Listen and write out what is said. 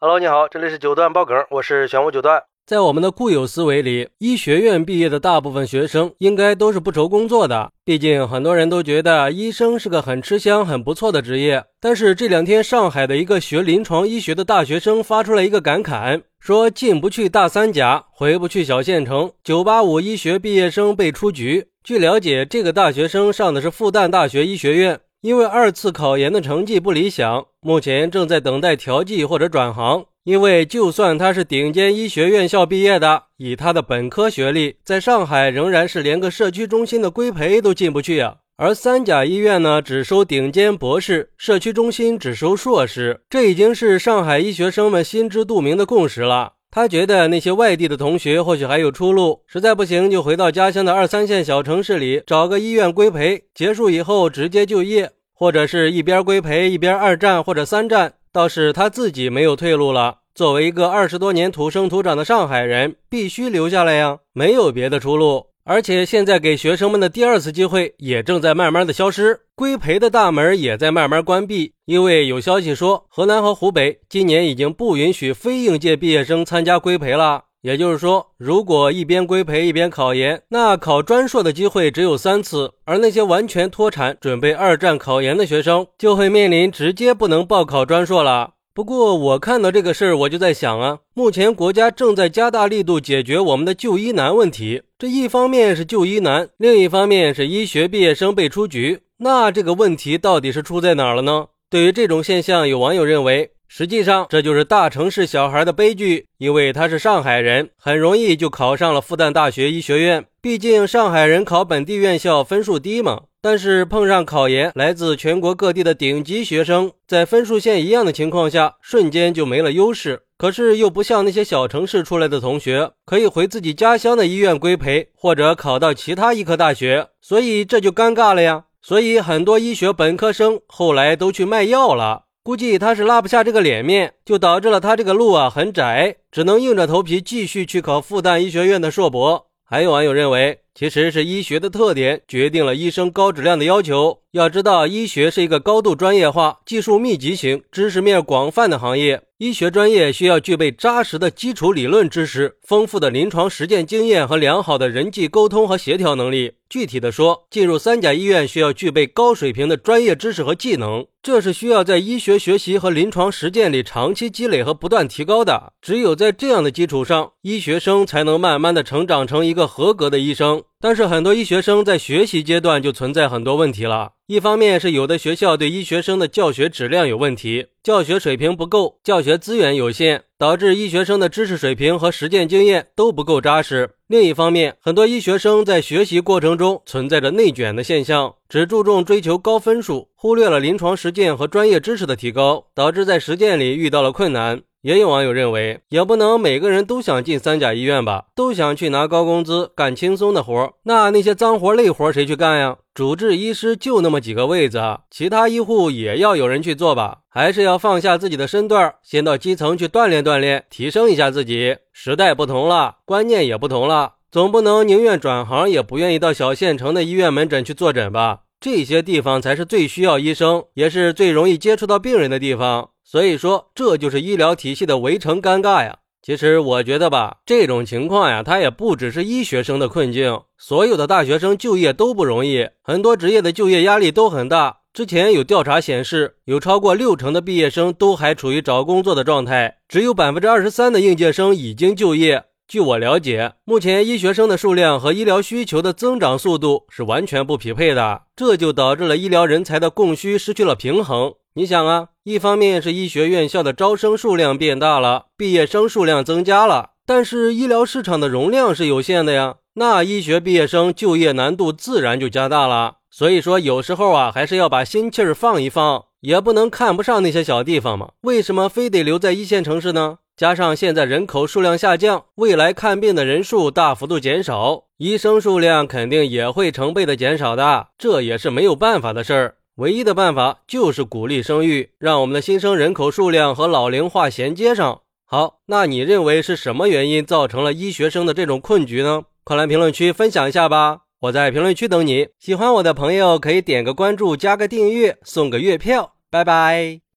Hello，你好，这里是九段爆梗，我是玄武九段。在我们的固有思维里，医学院毕业的大部分学生应该都是不愁工作的。毕竟很多人都觉得医生是个很吃香、很不错的职业。但是这两天，上海的一个学临床医学的大学生发出了一个感慨，说进不去大三甲，回不去小县城，985医学毕业生被出局。据了解，这个大学生上的是复旦大学医学院，因为二次考研的成绩不理想，目前正在等待调剂或者转行。因为就算他是顶尖医学院校毕业的，以他的本科学历，在上海仍然是连个社区中心的规培都进不去啊。而三甲医院呢，只收顶尖博士，社区中心只收硕士，这已经是上海医学生们心知肚明的共识了。他觉得那些外地的同学或许还有出路，实在不行就回到家乡的二三线小城市里找个医院规培，结束以后直接就业，或者是一边规培一边二战或者三战。倒是他自己没有退路了。作为一个二十多年土生土长的上海人，必须留下来呀，没有别的出路。而且现在给学生们的第二次机会也正在慢慢的消失，规培的大门也在慢慢关闭。因为有消息说，河南和湖北今年已经不允许非应届毕业生参加规培了。也就是说，如果一边规培一边考研，那考专硕的机会只有三次，而那些完全脱产准备二战考研的学生，就会面临直接不能报考专硕了。不过，我看到这个事儿，我就在想啊，目前国家正在加大力度解决我们的就医难问题，这一方面是就医难，另一方面是医学毕业生被出局，那这个问题到底是出在哪儿了呢？对于这种现象，有网友认为。实际上，这就是大城市小孩的悲剧，因为他是上海人，很容易就考上了复旦大学医学院。毕竟上海人考本地院校分数低嘛。但是碰上考研来自全国各地的顶级学生，在分数线一样的情况下，瞬间就没了优势。可是又不像那些小城市出来的同学，可以回自己家乡的医院规培，或者考到其他医科大学，所以这就尴尬了呀。所以很多医学本科生后来都去卖药了。估计他是拉不下这个脸面，就导致了他这个路啊很窄，只能硬着头皮继续去考复旦医学院的硕博。还有网友认为，其实是医学的特点决定了医生高质量的要求。要知道，医学是一个高度专业化、技术密集型、知识面广泛的行业。医学专业需要具备扎实的基础理论知识、丰富的临床实践经验和良好的人际沟通和协调能力。具体的说，进入三甲医院需要具备高水平的专业知识和技能，这是需要在医学学习和临床实践里长期积累和不断提高的。只有在这样的基础上，医学生才能慢慢的成长成一个合格的医生。但是很多医学生在学习阶段就存在很多问题了。一方面是有的学校对医学生的教学质量有问题，教学水平不够，教学资源有限，导致医学生的知识水平和实践经验都不够扎实。另一方面，很多医学生在学习过程中存在着内卷的现象，只注重追求高分数，忽略了临床实践和专业知识的提高，导致在实践里遇到了困难。也有网友认为，也不能每个人都想进三甲医院吧，都想去拿高工资、干轻松的活那那些脏活累活谁去干呀？主治医师就那么几个位子，其他医护也要有人去做吧？还是要放下自己的身段，先到基层去锻炼锻炼，提升一下自己。时代不同了，观念也不同了，总不能宁愿转行也不愿意到小县城的医院门诊去坐诊吧？这些地方才是最需要医生，也是最容易接触到病人的地方。所以说，这就是医疗体系的围城尴尬呀。其实我觉得吧，这种情况呀，它也不只是医学生的困境，所有的大学生就业都不容易，很多职业的就业压力都很大。之前有调查显示，有超过六成的毕业生都还处于找工作的状态，只有百分之二十三的应届生已经就业。据我了解，目前医学生的数量和医疗需求的增长速度是完全不匹配的，这就导致了医疗人才的供需失去了平衡。你想啊，一方面是医学院校的招生数量变大了，毕业生数量增加了，但是医疗市场的容量是有限的呀，那医学毕业生就业难度自然就加大了。所以说，有时候啊，还是要把心气儿放一放，也不能看不上那些小地方嘛。为什么非得留在一线城市呢？加上现在人口数量下降，未来看病的人数大幅度减少，医生数量肯定也会成倍的减少的，这也是没有办法的事儿。唯一的办法就是鼓励生育，让我们的新生人口数量和老龄化衔接上。好，那你认为是什么原因造成了医学生的这种困局呢？快来评论区分享一下吧！我在评论区等你。喜欢我的朋友可以点个关注，加个订阅，送个月票。拜拜。